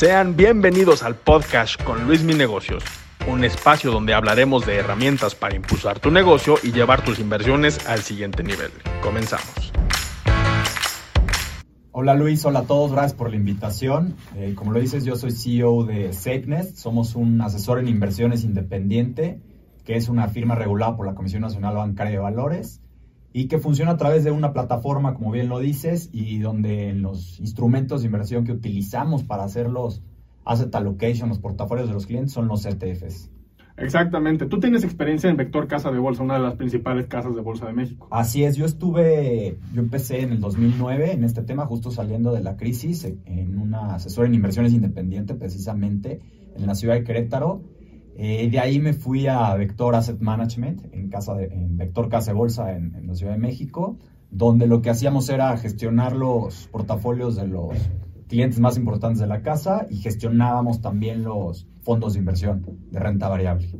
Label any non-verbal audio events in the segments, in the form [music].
Sean bienvenidos al podcast con Luis Mi Negocios, un espacio donde hablaremos de herramientas para impulsar tu negocio y llevar tus inversiones al siguiente nivel. Comenzamos. Hola Luis, hola a todos, gracias por la invitación. Eh, como lo dices, yo soy CEO de SafeNest, somos un asesor en inversiones independiente, que es una firma regulada por la Comisión Nacional Bancaria de Valores y que funciona a través de una plataforma, como bien lo dices, y donde los instrumentos de inversión que utilizamos para hacer los asset allocation, los portafolios de los clientes, son los ETFs. Exactamente. Tú tienes experiencia en Vector Casa de Bolsa, una de las principales casas de bolsa de México. Así es, yo estuve, yo empecé en el 2009 en este tema, justo saliendo de la crisis, en una asesora en inversiones independiente, precisamente, en la ciudad de Querétaro eh, de ahí me fui a Vector Asset Management, en, casa de, en Vector Casa de Bolsa en, la Ciudad de México, donde lo que hacíamos era gestionar los portafolios de los clientes más importantes de la casa y gestionábamos también los fondos de inversión de renta variable.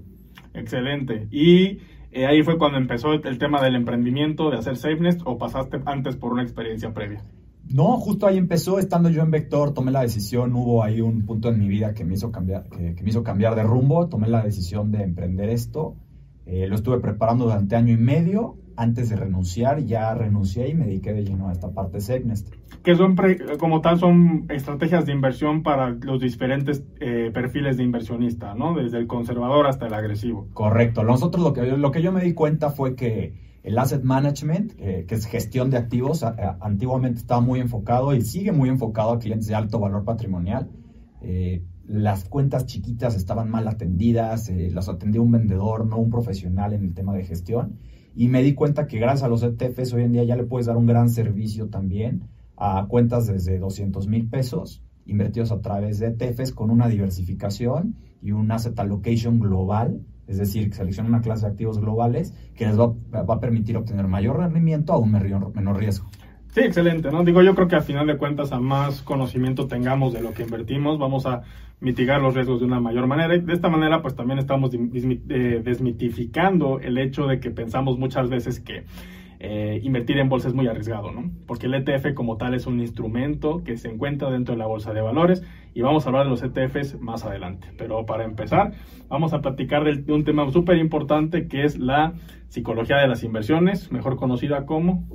Excelente. Y eh, ahí fue cuando empezó el, tema del emprendimiento, de hacer SafeNest, o pasaste antes por una experiencia previa. No, justo ahí empezó, estando yo en Vector, tomé la decisión, hubo ahí un punto en mi vida que me hizo cambiar, que, me hizo cambiar de rumbo, tomé la decisión de emprender esto, eh, lo estuve preparando durante año y medio, antes de renunciar, ya renuncié y me dediqué de lleno a esta parte de SafeNest. Que son, como tal, son estrategias de inversión para los diferentes eh, perfiles de inversionista, ¿no? Desde el conservador hasta el agresivo. Correcto. Nosotros lo que, lo que yo me di cuenta fue que el asset management, que es gestión de activos, antiguamente estaba muy enfocado y sigue muy enfocado a clientes de alto valor patrimonial. Eh, las cuentas chiquitas estaban mal atendidas, eh, las atendía un vendedor, no un profesional en el tema de gestión. Y me di cuenta que gracias a los ETFs hoy en día ya le puedes dar un gran servicio también a cuentas desde 200 mil pesos invertidos a través de ETFs con una diversificación y un asset allocation global es decir, selecciona una clase de activos globales que les va, a permitir obtener mayor rendimiento a un menor, riesgo. Sí, excelente, ¿no? Digo, yo creo que al final de cuentas, a más conocimiento tengamos de lo que invertimos, vamos a mitigar los riesgos de una mayor manera. Y de esta manera, pues también estamos eh, desmitificando el hecho de que pensamos muchas veces que eh, invertir en bolsa es muy arriesgado, ¿no? Porque el ETF como tal es un instrumento que se encuentra dentro de la bolsa de valores y vamos a hablar de los ETFs más adelante. Pero para empezar, vamos a platicar de un tema súper importante que es la psicología de las inversiones, mejor conocida como...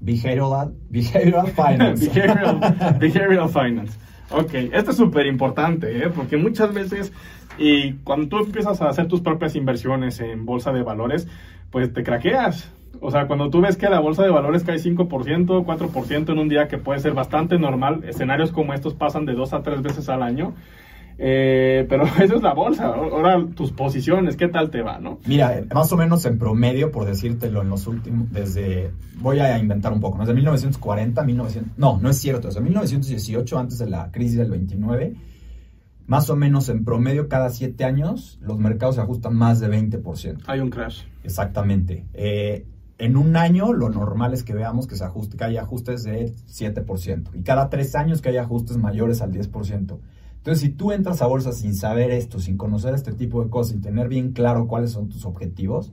Behavioral, behavioral Finance. [laughs] behavioral, Finance. Ok, esto es súper importante, ¿eh? porque muchas veces, y cuando tú empiezas a hacer tus propias inversiones en bolsa de valores, pues te craqueas o sea, cuando tú ves que la bolsa de valores cae 5%, 4% en un día, que puede ser bastante normal, escenarios como estos pasan de dos a tres veces al año. Eh, pero [laughs] eso es la bolsa. Ahora tus posiciones, ¿qué tal te va, no? Mira, más o menos en promedio, por decírtelo, en los últimos, desde, voy a inventar un poco, ¿no? desde 1940, 1900, no, no es cierto, desde 1918, antes de la crisis del 29, más o menos en promedio cada siete años, los mercados se ajustan más de 20%. Hay un crash. Exactamente. Eh, en un año lo normal es que veamos que, se ajuste, que haya ajustes de 7% y cada tres años que haya ajustes mayores al 10%. Entonces, si tú entras a bolsa sin saber esto, sin conocer este tipo de cosas, sin tener bien claro cuáles son tus objetivos,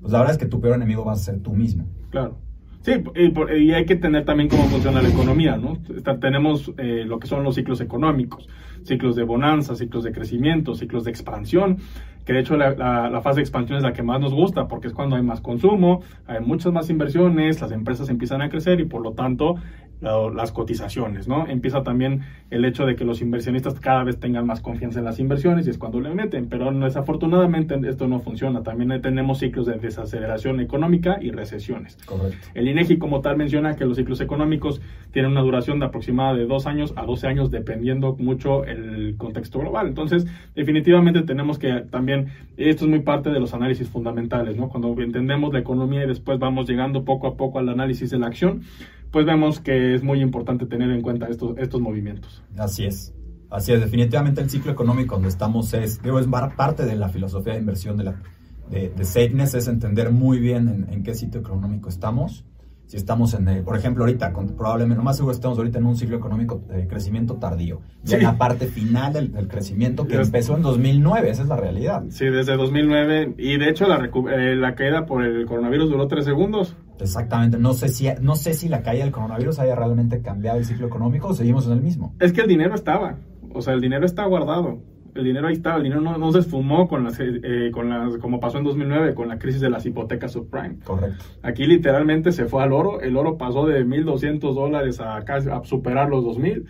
pues la verdad es que tu peor enemigo va a ser tú mismo. Claro. Sí, y, hay que tener también cómo funciona la economía, ¿no? tenemos eh, lo que son los ciclos económicos, ciclos de bonanza, ciclos de crecimiento, ciclos de expansión que de hecho la, fase de expansión es la que más nos gusta porque es cuando hay más consumo, hay muchas más inversiones, las empresas empiezan a crecer y por lo tanto las cotizaciones, ¿no? Empieza también el hecho de que los inversionistas cada vez tengan más confianza en las inversiones y es cuando le meten, pero desafortunadamente esto no funciona. También tenemos ciclos de desaceleración económica y recesiones. Correcto. El INEGI como tal menciona que los ciclos económicos tienen una duración de aproximada de dos años a 12 años dependiendo mucho el contexto global. Entonces, definitivamente tenemos que también, esto es muy parte de los análisis fundamentales, ¿no? Cuando entendemos la economía y después vamos llegando poco a poco al análisis de la acción, pues vemos que es muy importante tener en cuenta estos, estos movimientos. Así es. Así es, definitivamente el ciclo económico donde estamos es, digo, es parte de la filosofía de inversión de, la, de, de es entender muy bien en, en qué sitio económico estamos si estamos en, el, por ejemplo, ahorita, probablemente, lo más seguro estamos ahorita en un ciclo económico de crecimiento tardío, ya en la parte final del, crecimiento que empezó en 2009, esa es la realidad. Sí, desde 2009, y de hecho la, eh, la caída por el coronavirus duró tres segundos. Exactamente, no sé, si, no sé si la caída del coronavirus haya realmente cambiado el ciclo económico o seguimos en el mismo. Es que el dinero estaba, O sea, el dinero está guardado. El dinero ahí está, el dinero no, se esfumó con las, eh, con las, como pasó en 2009 con la crisis de las hipotecas subprime. Correcto. Aquí literalmente se fue al oro, el oro pasó de 1.200 dólares a, a superar los 2.000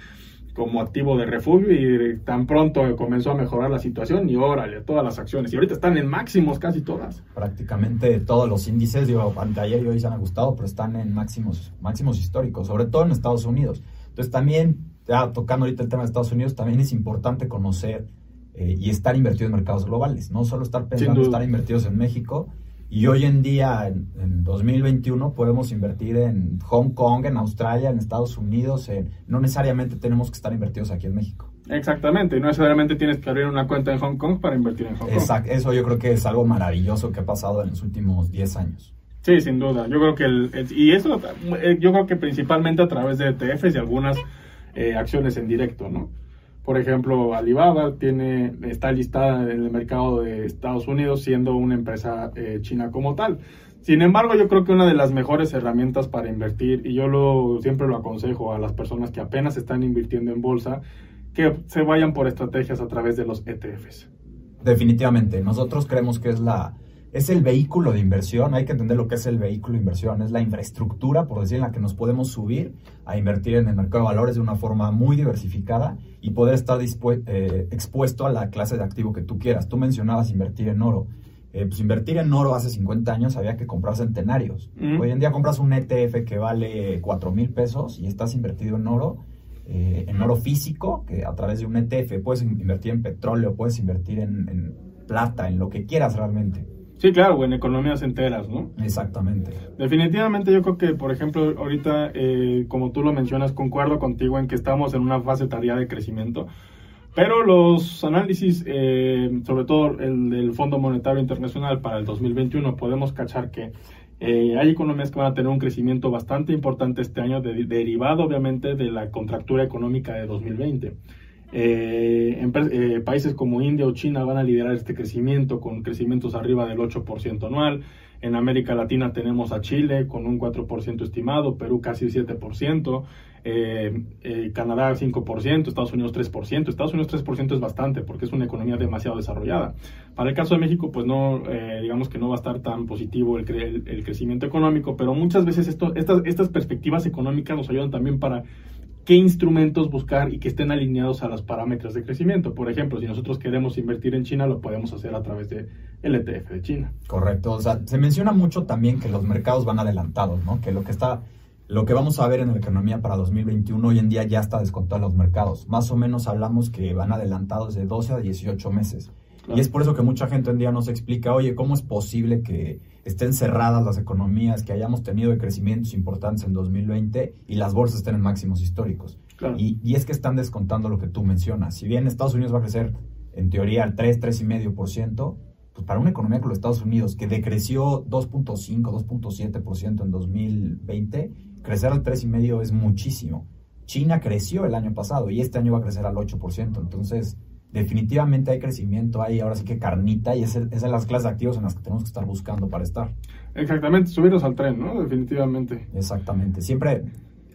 como activo de refugio y tan pronto comenzó a mejorar la situación y órale, todas las acciones. Y ahorita están en máximos casi todas. Prácticamente todos los índices, digo, ayer y hoy se han ajustado, pero están en máximos, máximos históricos, sobre todo en Estados Unidos. Entonces también, ya tocando ahorita el tema de Estados Unidos, también es importante conocer eh, y estar invertido en mercados globales, no solo estar pensando estar invertidos en México, y hoy en día, en, 2021, podemos invertir en Hong Kong, en Australia, en Estados Unidos. no necesariamente tenemos que estar invertidos aquí en México. Exactamente, y no necesariamente tienes que abrir una cuenta en Hong Kong para invertir en Hong Kong. Exacto, eso yo creo que es algo maravilloso que ha pasado en los últimos 10 años. Sí, sin duda. Yo creo que el, y eso eh, yo creo que principalmente a través de ETFs y algunas eh, acciones en directo, ¿no? Por ejemplo, Alibaba tiene, está listada en el mercado de Estados Unidos siendo una empresa eh, china como tal. Sin embargo, yo creo que una de las mejores herramientas para invertir, y yo lo, siempre lo aconsejo a las personas que apenas están invirtiendo en bolsa, que se vayan por estrategias a través de los ETFs. Definitivamente, nosotros creemos que es la, es el vehículo de inversión, hay que entender lo que es el vehículo de inversión, es la infraestructura, por decir, en la que nos podemos subir a invertir en el mercado de valores de una forma muy diversificada y poder estar eh, expuesto a la clase de activo que tú quieras. Tú mencionabas invertir en oro. Eh, pues invertir en oro hace 50 años había que comprar centenarios. Hoy en día compras un ETF que vale 4 mil pesos y estás invertido en oro, eh, en oro físico, que a través de un ETF puedes invertir en petróleo, puedes invertir en plata, en lo que quieras realmente. Sí, claro, en economías enteras, ¿no? Exactamente. Definitivamente yo creo que, por ejemplo, ahorita, eh, como tú lo mencionas, concuerdo contigo en que estamos en una fase tardía de crecimiento, pero los análisis, eh, sobre todo el del Fondo Monetario Internacional para el 2021, podemos cachar que eh, hay economías que van a tener un crecimiento bastante importante este año, derivado obviamente de la contractura económica de 2020. Eh, eh, países como India o China van a liderar este crecimiento con crecimientos arriba del 8% anual. En América Latina tenemos a Chile con un 4% estimado, Perú casi 7%, eh, eh, Canadá 5%, Estados Unidos 3%. Estados Unidos 3% es bastante porque es una economía demasiado desarrollada. Para el caso de México, pues no, digamos que no va a estar tan positivo el, el, crecimiento económico, pero muchas veces estas perspectivas económicas nos ayudan también para qué instrumentos buscar y que estén alineados a los parámetros de crecimiento. Por ejemplo, si nosotros queremos invertir en China, lo podemos hacer a través de el ETF de China. Correcto. O sea, se menciona mucho también que los mercados van adelantados, ¿no? Que lo que está lo que vamos a ver en la economía para 2021 hoy en día ya está descontado en los mercados. Más o menos hablamos que van adelantados de 12 a 18 meses. Y es por eso que mucha gente hoy en día nos explica, oye, ¿cómo es posible que estén cerradas las economías, que hayamos tenido crecimientos importantes en 2020 y las bolsas estén en máximos históricos? Y, y, es que están descontando lo que tú mencionas. Si bien Estados Unidos va a crecer, en teoría, al 3, 3,5%, pues para una economía como los Estados Unidos, que decreció 2.5, 2.7% en 2020, crecer al 3,5% es muchísimo. China creció el año pasado y este año va a crecer al 8%. Entonces, definitivamente hay crecimiento, hay ahora sí que carnita y es, es las clases de activos en las que tenemos que estar buscando para estar. Exactamente, subirnos al tren, ¿no? Definitivamente. Exactamente, siempre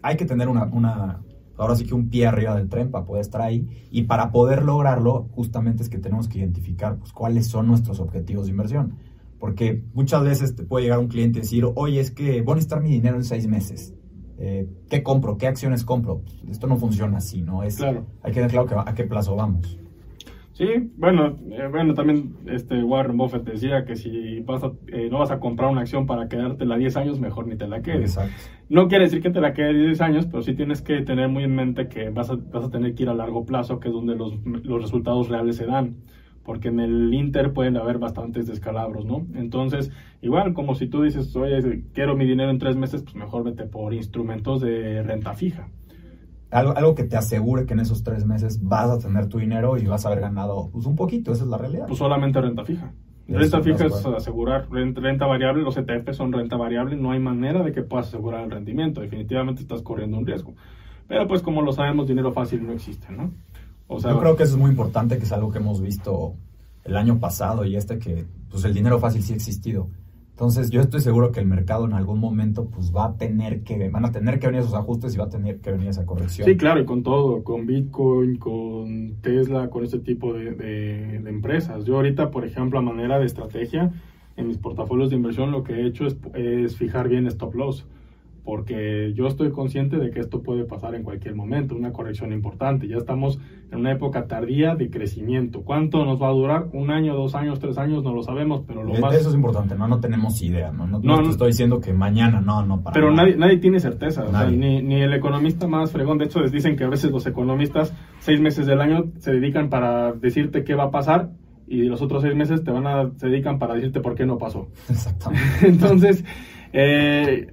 hay que tener una, una, ahora sí que un pie arriba del tren para poder estar ahí y para poder lograrlo justamente es que tenemos que identificar pues, cuáles son nuestros objetivos de inversión. Porque muchas veces te puede llegar un cliente y decir, oye, es que voy a necesitar mi dinero en seis meses. Eh, ¿Qué compro? ¿Qué acciones compro? Pues, esto no funciona así, ¿no? Es, claro. Hay que dejar claro que a qué plazo vamos. Sí, bueno, eh, bueno, también este Warren Buffett decía que si vas eh, no vas a comprar una acción para quedártela 10 años, mejor ni te la quedes. No quiere decir que te la quede 10 años, pero sí tienes que tener muy en mente que vas a, vas a tener que ir a largo plazo, que es donde los, los resultados reales se dan porque en el Inter pueden haber bastantes descalabros, ¿no? Entonces, igual como si tú dices, oye, quiero mi dinero en tres meses, pues mejor vete por instrumentos de renta fija algo, que te asegure que en esos tres meses vas a tener tu dinero y vas a haber ganado pues, un poquito, esa es la realidad. Pues solamente renta fija. Renta fija es asegurar renta, variable, los ETF son renta variable, no hay manera de que puedas asegurar el rendimiento, definitivamente estás corriendo un riesgo. Pero pues como lo sabemos, dinero fácil no existe, ¿no? O sea, Yo creo que eso es muy importante, que es algo que hemos visto el año pasado y este que pues el dinero fácil sí ha existido Entonces yo estoy seguro que el mercado en algún momento pues va a tener que, van a tener que venir esos ajustes y va a tener que venir esa corrección. Sí, claro, y con todo, con Bitcoin, con Tesla, con este tipo de, empresas. Yo ahorita, por ejemplo, a manera de estrategia, en mis portafolios de inversión lo que he hecho es, es fijar bien stop loss porque yo estoy consciente de que esto puede pasar en cualquier momento, una corrección importante. Ya estamos en una época tardía de crecimiento. ¿Cuánto nos va a durar? ¿Un año, dos años, tres años? No lo sabemos, pero lo más... Eso es importante, ¿no? No tenemos idea, ¿no? No, no, te estoy diciendo que mañana, no, no. Para pero nadie, nadie tiene certeza, ni, ni el economista más fregón. De hecho, les dicen que a veces los economistas, seis meses del año, se dedican para decirte qué va a pasar y los otros seis meses te van a, se dedican para decirte por qué no pasó. [laughs] Exactamente. [laughs] Entonces... Eh,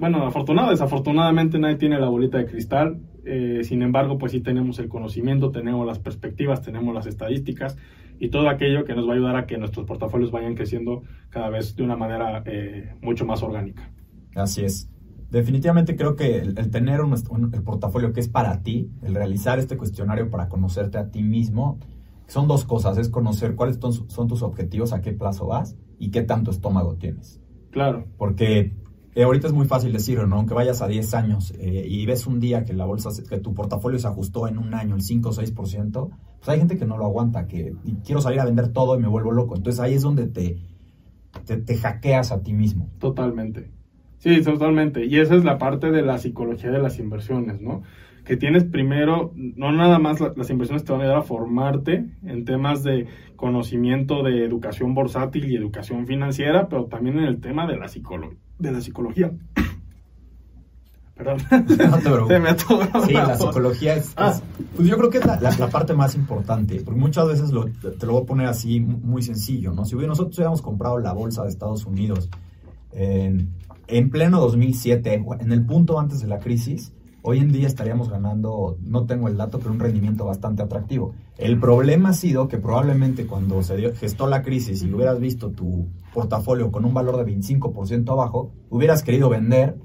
bueno, afortunado, desafortunadamente nadie tiene la bolita de cristal. Eh, sin embargo, pues sí tenemos el conocimiento, tenemos las perspectivas, tenemos las estadísticas y todo aquello que nos va a ayudar a que nuestros portafolios vayan creciendo cada vez de una manera eh, mucho más orgánica. Así es. Definitivamente creo que el, tener el portafolio que es para ti, el realizar este cuestionario para conocerte a ti mismo, son dos cosas. Es conocer cuáles son tus objetivos, a qué plazo vas y qué tanto estómago tienes. Claro. Porque eh, ahorita es muy fácil decirlo, ¿no? Aunque vayas a 10 años eh, y ves un día que la bolsa, que tu portafolio se ajustó en un año el 5 o 6%, pues hay gente que no lo aguanta, que quiero salir a vender todo y me vuelvo loco. Entonces ahí es donde te, te, te hackeas a ti mismo. Totalmente. Sí, totalmente. Y esa es la parte de la psicología de las inversiones, ¿no? Que tienes primero, no nada más las inversiones te van a ayudar a formarte en temas de conocimiento de educación bursátil y educación financiera, pero también en el tema de la, de la psicología. [coughs] Perdón. No te me Sí, la psicología es, ah. Pues yo creo que es la, parte más importante, porque muchas veces te lo voy a poner así muy sencillo, ¿no? Si nosotros hubiéramos comprado la bolsa de Estados Unidos en, en pleno 2007, en el punto antes de la crisis, hoy en día estaríamos ganando, no tengo el dato, pero un rendimiento bastante atractivo. El problema ha sido que probablemente cuando se dio, gestó la crisis y hubieras visto tu portafolio con un valor de 25% abajo, hubieras querido vender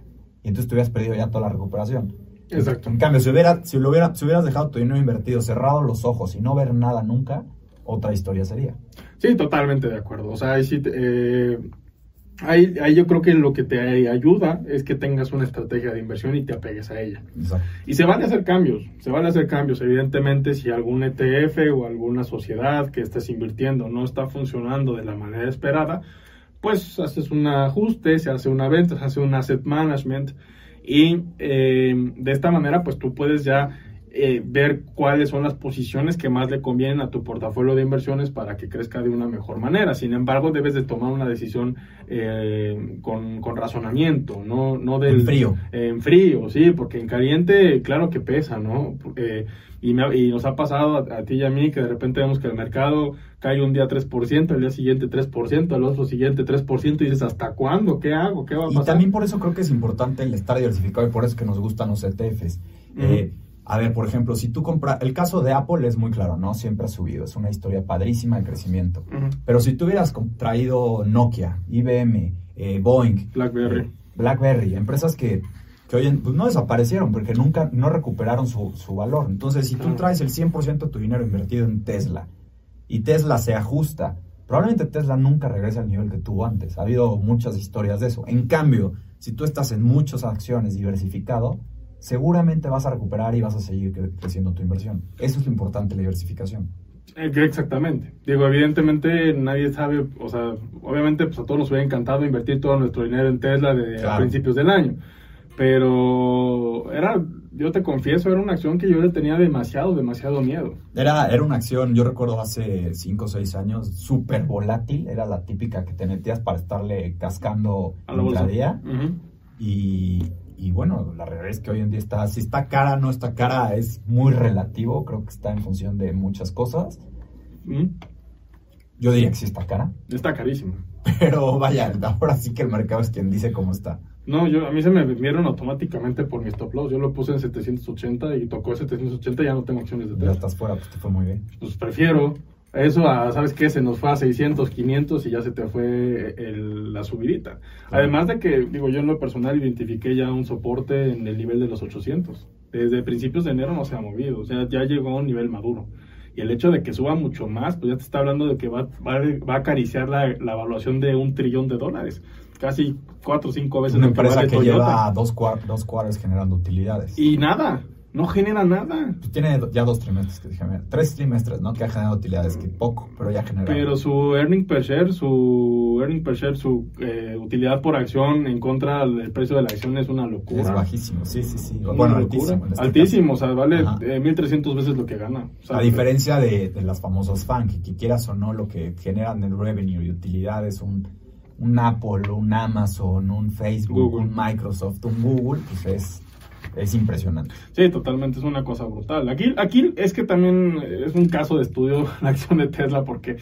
y entonces te hubieras perdido ya toda la recuperación. Exacto. En cambio, si, hubiera, si, lo hubiera, si hubieras dejado tu dinero invertido, cerrado los ojos y no ver nada nunca, otra historia sería. Sí, totalmente de acuerdo. O sea, ahí sí, eh, Ahí, ahí, yo creo que lo que te ayuda es que tengas una estrategia de inversión y te apegues a ella. Y se van a hacer cambios, se van a hacer cambios. Evidentemente, si algún ETF o alguna sociedad que estés invirtiendo no está funcionando de la manera esperada, pues haces un ajuste, se hace una venta, se hace un asset management y eh, de esta manera pues tú puedes ya eh, ver cuáles son las posiciones que más le convienen a tu portafolio de inversiones para que crezca de una mejor manera. Sin embargo, debes de tomar una decisión eh, con, razonamiento, no, no del... En frío. en frío, sí, porque en caliente, claro que pesa, ¿no? Y, y, nos ha pasado a, ti y a mí que de repente vemos que el mercado cae un día 3%, el día siguiente 3%, el otro siguiente 3% y dices, ¿hasta cuándo? ¿Qué hago? ¿Qué va a pasar? Y también por eso creo que es importante el estar diversificado y por eso es que nos gustan los ETFs. A ver, por ejemplo, si tú compras, el caso de Apple es muy claro, ¿no? Siempre ha subido, es una historia padrísima de crecimiento. Pero si tú hubieras traído Nokia, IBM, eh, Boeing, BlackBerry, eh, BlackBerry, empresas que, que hoy pues no desaparecieron porque nunca, no recuperaron su, valor. Entonces, si tú traes el 100% de tu dinero invertido en Tesla y Tesla se ajusta, probablemente Tesla nunca regrese al nivel que tuvo antes. Ha habido muchas historias de eso. En cambio, si tú estás en muchas acciones diversificado, seguramente vas a recuperar y vas a seguir creciendo tu inversión. Eso es lo importante, la diversificación. Eh, exactamente. Digo, evidentemente nadie sabe, o sea, obviamente pues a todos nos hubiera encantado invertir todo nuestro dinero en Tesla de, a principios del año. Pero era, yo te confieso, era una acción que yo le tenía demasiado, demasiado miedo. Era, era una acción, yo recuerdo hace 5 o 6 años, súper volátil. Era la típica que te metías para estarle cascando a la día. Y y bueno, la realidad es que hoy en día está, si está cara, no está cara, es muy relativo, creo que está en función de muchas cosas. Mm. Yo diría que sí está cara. Está carísimo. Pero vaya, ahora sí que el mercado es quien dice cómo está. No, yo, a mí se me vieron automáticamente por mi stop loss. Yo lo puse en 780 y tocó 780 y ya no tengo acciones de Tesla. Ya estás fuera, pues te fue muy bien. Pues prefiero eso, ¿sabes qué? Se nos fue a 600, 500 y ya se te fue la subidita. Además de que, digo, yo en lo personal identifiqué ya un soporte en el nivel de los 800. Desde principios de enero no se ha movido, o sea, ya llegó a un nivel maduro. Y el hecho de que suba mucho más, pues ya te está hablando de que va, va, va a acariciar la, la evaluación de un trillón de dólares casi cuatro o cinco veces. Una empresa que, lleva dos, dos cuadros generando utilidades. Y nada, no genera nada. Pues tiene ya dos trimestres que genera, tres trimestres, ¿no? Que ha generado utilidades, que poco, pero ya genera. Pero su earning per share, su earning per share, su eh, utilidad por acción en contra del precio de la acción es una locura. Es bajísimo, sí, sí, sí. bueno, altísimo. Este altísimo, o sea, vale eh, 1.300 veces lo que gana. a diferencia de, de las famosas FAN, que, que quieras o no, lo que generan en revenue y utilidades, un un Apple, un Amazon, un Facebook, un Microsoft, un Google, pues es, es impresionante. Sí, totalmente, es una cosa brutal. Aquí, aquí es que también es un caso de estudio [laughs] la acción de Tesla porque,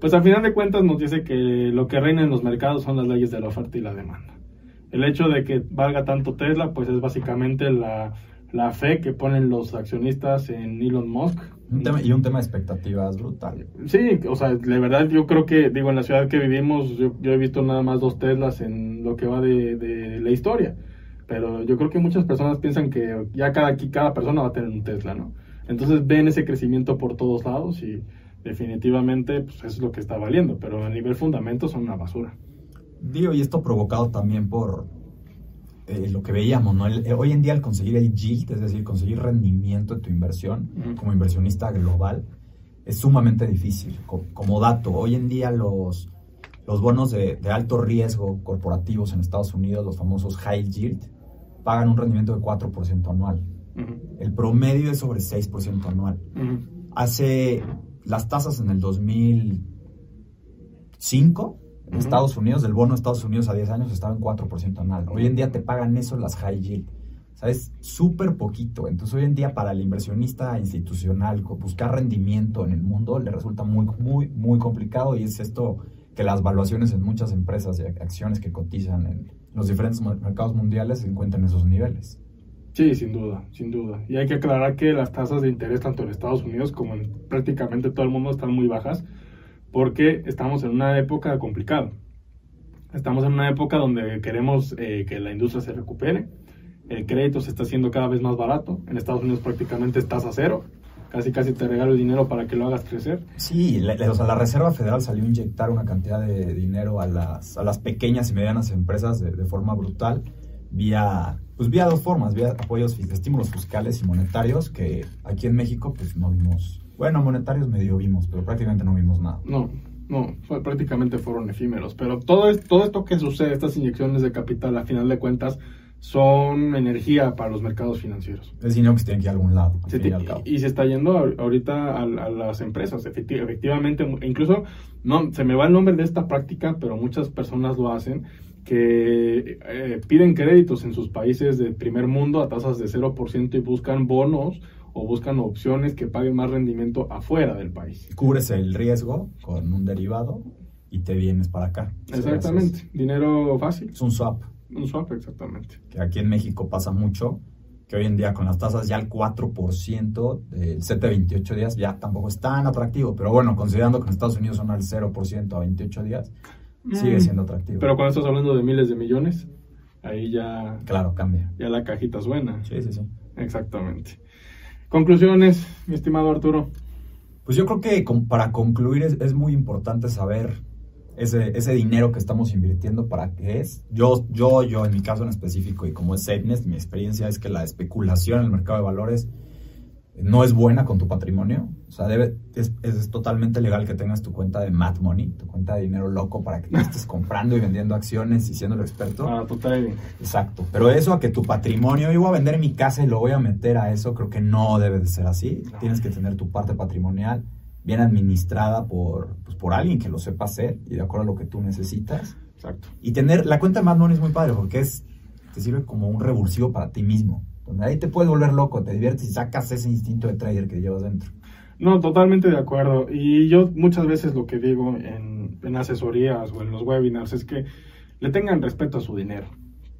pues al final de cuentas nos dice que lo que reina en los mercados son las leyes de la oferta y la demanda. El hecho de que valga tanto Tesla, pues es básicamente la, la fe que ponen los accionistas en Elon Musk. y un tema de expectativas brutal. Sí, o sea, de verdad yo creo que, digo, en la ciudad que vivimos, yo, he visto nada más dos Teslas en lo que va de, la historia. Pero yo creo que muchas personas piensan que ya cada, cada persona va a tener un Tesla, ¿no? Entonces ven ese crecimiento por todos lados y definitivamente pues, eso es lo que está valiendo. Pero a nivel fundamento son una basura. Digo, y esto provocado también por, eh, lo que veíamos, ¿no? Eh, hoy en día el conseguir el yield, es decir, conseguir rendimiento de tu inversión como inversionista global, es sumamente difícil. como dato, hoy en día los, los bonos de, alto riesgo corporativos en Estados Unidos, los famosos high yield, pagan un rendimiento de 4% anual. El promedio es sobre 6% anual. Hace las tasas en el 2005 en Estados Unidos, el bono de Estados Unidos a 10 años estaba en 4% anual. Hoy en día te pagan eso las high yield. O sea, es súper poquito. Entonces, hoy en día para el inversionista institucional buscar rendimiento en el mundo le resulta muy, muy, muy complicado y es esto que las valuaciones en muchas empresas y acciones que cotizan en los diferentes mercados mundiales se encuentran en esos niveles. Sí, sin duda, sin duda. Y hay que aclarar que las tasas de interés tanto en Estados Unidos como en prácticamente todo el mundo están muy bajas porque estamos en una época complicada. Estamos en una época donde queremos eh, que la industria se recupere. El crédito se está haciendo cada vez más barato. En Estados Unidos prácticamente estás a cero. Casi, casi te regalo el dinero para que lo hagas crecer. Sí, la, o sea, la Reserva Federal salió a inyectar una cantidad de dinero a las, a las pequeñas y medianas empresas de, de forma brutal vía, pues vía dos formas, vía apoyos, estímulos fiscales y monetarios que aquí en México pues no vimos bueno, monetarios medio vimos, pero prácticamente no vimos nada. No, no, fue, prácticamente fueron efímeros. Pero todo, es, todo esto que sucede, estas inyecciones de capital, a final de cuentas, son energía para los mercados financieros. Es dinero que se tiene que ir a algún lado. y, se está yendo ahorita a, las empresas, efectivamente. Incluso, no, se me va el nombre de esta práctica, pero muchas personas lo hacen, que eh, piden créditos en sus países de primer mundo a tasas de 0% y buscan bonos o buscan opciones que paguen más rendimiento afuera del país. Cubres el riesgo con un derivado y te vienes para acá. Exactamente, dinero fácil. Es un swap. Un swap, exactamente. Que aquí en México pasa mucho, que hoy en día con las tasas ya el 4% del CT 28 días ya tampoco es tan atractivo, pero bueno, considerando que en Estados Unidos son al 0% a 28 días, sigue mm. siendo atractivo. Pero cuando estás hablando de miles de millones, ahí ya... Claro, cambia. Ya la cajita suena. Sí, sí, sí. Exactamente. Conclusiones, mi estimado Arturo. Pues yo creo que para concluir es, muy importante saber ese, ese, dinero que estamos invirtiendo para qué es. Yo, yo, yo en mi caso en específico y como es Sadness, mi experiencia es que la especulación en el mercado de valores no es buena con tu patrimonio. O sea, debe, es, es, totalmente legal que tengas tu cuenta de Mad Money, tu cuenta de dinero loco para que estés comprando y vendiendo acciones y siendo el experto. Ah, total. Exacto. Pero eso a que tu patrimonio, yo voy a vender mi casa y lo voy a meter a eso, creo que no debe de ser así. Tienes que tener tu parte patrimonial bien administrada por, pues, por alguien que lo sepa hacer y de acuerdo a lo que tú necesitas. Exacto. Y tener, la cuenta de Mad Money es muy padre porque es, te sirve como un revulsivo para ti mismo donde ahí te puedes volver loco, te diviertes y sacas ese instinto de trader que llevas dentro. No, totalmente de acuerdo. Y yo muchas veces lo que digo en, en asesorías o en los webinars es que le tengan respeto a su dinero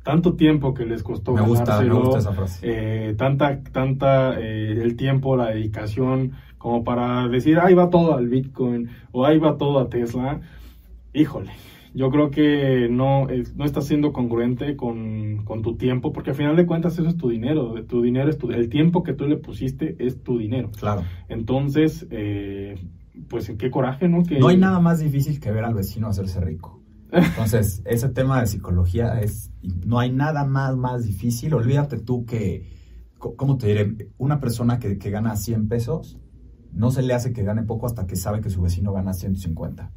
tanto tiempo que les costó me gusta, me gusta esa frase. Eh, tanta, tanta eh, el tiempo, la dedicación, como para decir ahí va todo al Bitcoin o ahí va todo a Tesla. Híjole, yo creo que no, es- no estás siendo congruente con, con tu tiempo, porque al final de cuentas eso es tu dinero, tu dinero es tu, el tiempo que tú le pusiste es tu dinero. Claro. Entonces, eh, pues qué coraje, ¿no? Que, No hay nada más difícil que ver al vecino hacerse rico. Entonces, ese tema de psicología es, no hay nada más, más difícil. Olvídate tú que, ¿cómo te diré? Una persona que, que gana 100 pesos, no se le hace que gane poco hasta que sabe que su vecino gana 150,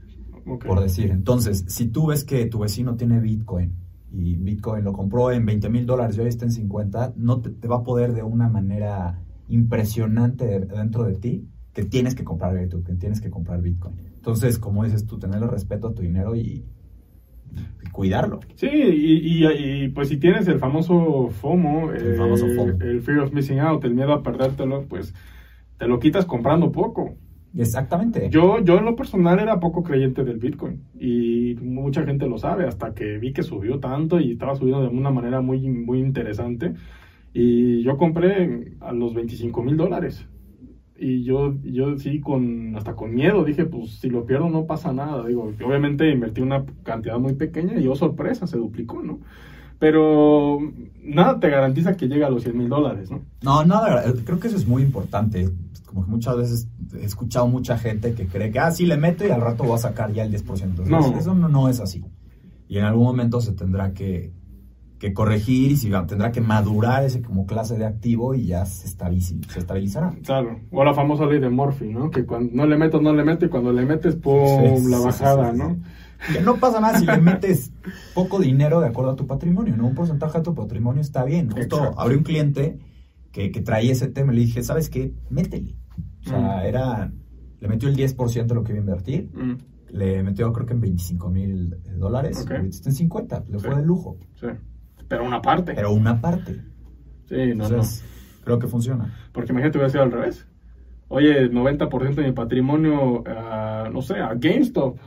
Ok. por decir. Entonces, si tú ves que tu vecino tiene Bitcoin y Bitcoin lo compró en 20 mil dólares y hoy está en 50, no te, te va a poder de una manera impresionante de- dentro de ti que tienes que comprar Bitcoin, que tienes que comprar Bitcoin. Entonces, como dices tú, tenerle respeto a tu dinero y cuidarlo. Sí, y, y- y, pues si tienes el famoso FOMO, El eh, famoso FOMO. el Fear of Missing Out, el miedo a perdértelo, pues te lo quitas comprando poco. Exactamente. Yo, yo en lo personal era poco creyente del Bitcoin y mucha gente lo sabe hasta que vi que subió tanto y estaba subiendo de una manera muy, muy interesante y yo compré a los 25 mil dólares y yo, yo sí con hasta con miedo dije pues si lo pierdo no pasa nada digo obviamente invertí una cantidad muy pequeña y yo sorpresa se duplicó no pero nada te garantiza que llegue a los 100 mil dólares no No, nada, eh, creo que eso es muy importante. Como que muchas veces he escuchado mucha gente que cree que, ah, sí, le meto y al rato voy a sacar ya el 10%. Entonces, No. Eso no, no es así. Y en algún momento se tendrá que, que corregir y si tendrá que madurar ese como clase de activo y ya se, se estabilizará. Claro, o la famosa ley de Murphy, ¿no? Que cuando no le meto, no le meto, y cuando le metes, ¡pum! Sí, la bajada, sí, sí, ¿no? Que no pasa nada si le metes poco dinero de acuerdo a tu patrimonio, ¿no? Un porcentaje de tu patrimonio está bien. Justo abrí un cliente que, que traía ese tema y le dije, ¿sabes qué? Métele. O sea, Mm. era, le metió el 10% de lo que iba a invertir, Mm, le metió creo que en 25 mil dólares, Ok. ahorita está en 50, le Sí. fue de lujo, sí. Pero una parte. pero una parte. sí, no, Entonces, creo que funciona. Porque imagínate, hubiera sido al revés. Oye, 90% de mi patrimonio, ah, no sé, a GameStop.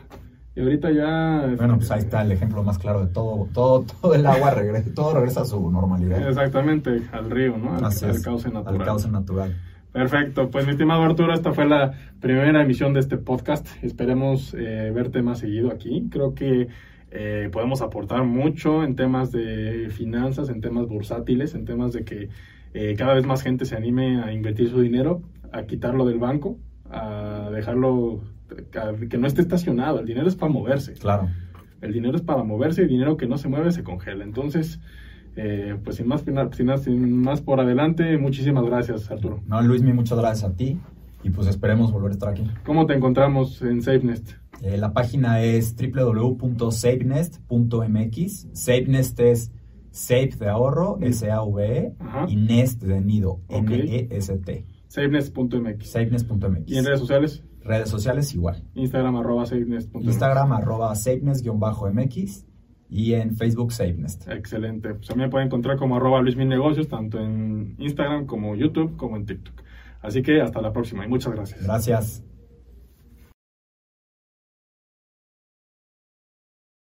Y ahorita ya. Bueno, pues ahí está el ejemplo más claro de todo, todo, todo el agua regresa, [laughs] todo regresa a su normalidad. Exactamente, al río, ¿no? Al, al cauce natural. Al cauce natural. Perfecto, pues mi estimado Arturo, esta fue la primera emisión de este podcast. Esperemos eh, verte más seguido aquí. Creo que eh, podemos aportar mucho en temas de finanzas, en temas bursátiles, en temas de que eh, cada vez más gente se anime a invertir su dinero, a quitarlo del banco, a dejarlo, a- que no esté estacionado. El dinero es para moverse. Claro. El dinero es para moverse y dinero que no se mueve se congela. Entonces, eh, pues sin más, sin más, sin más por adelante, muchísimas gracias, Arturo. No, Luismi, muchas gracias a ti y pues esperemos volver a estar aquí. ¿Cómo te encontramos en SafeNest? Eh, la página es www.savenest.mx. SaveNest es Save de ahorro, S-A-V-E, Ajá. y Nest de nido. N-E-S-T. SafeNest.mx. SaveNest.mx. ¿Y en redes sociales? Redes sociales igual. Instagram arroba SafeNest.mx. Instagram arroba SaveNest-mx y en Facebook SaveNest. Excelente. Pues mí me pueden encontrar como arroba Luis Mil Negocios, tanto en Instagram como YouTube como en TikTok. Así que hasta la próxima y muchas gracias. Gracias.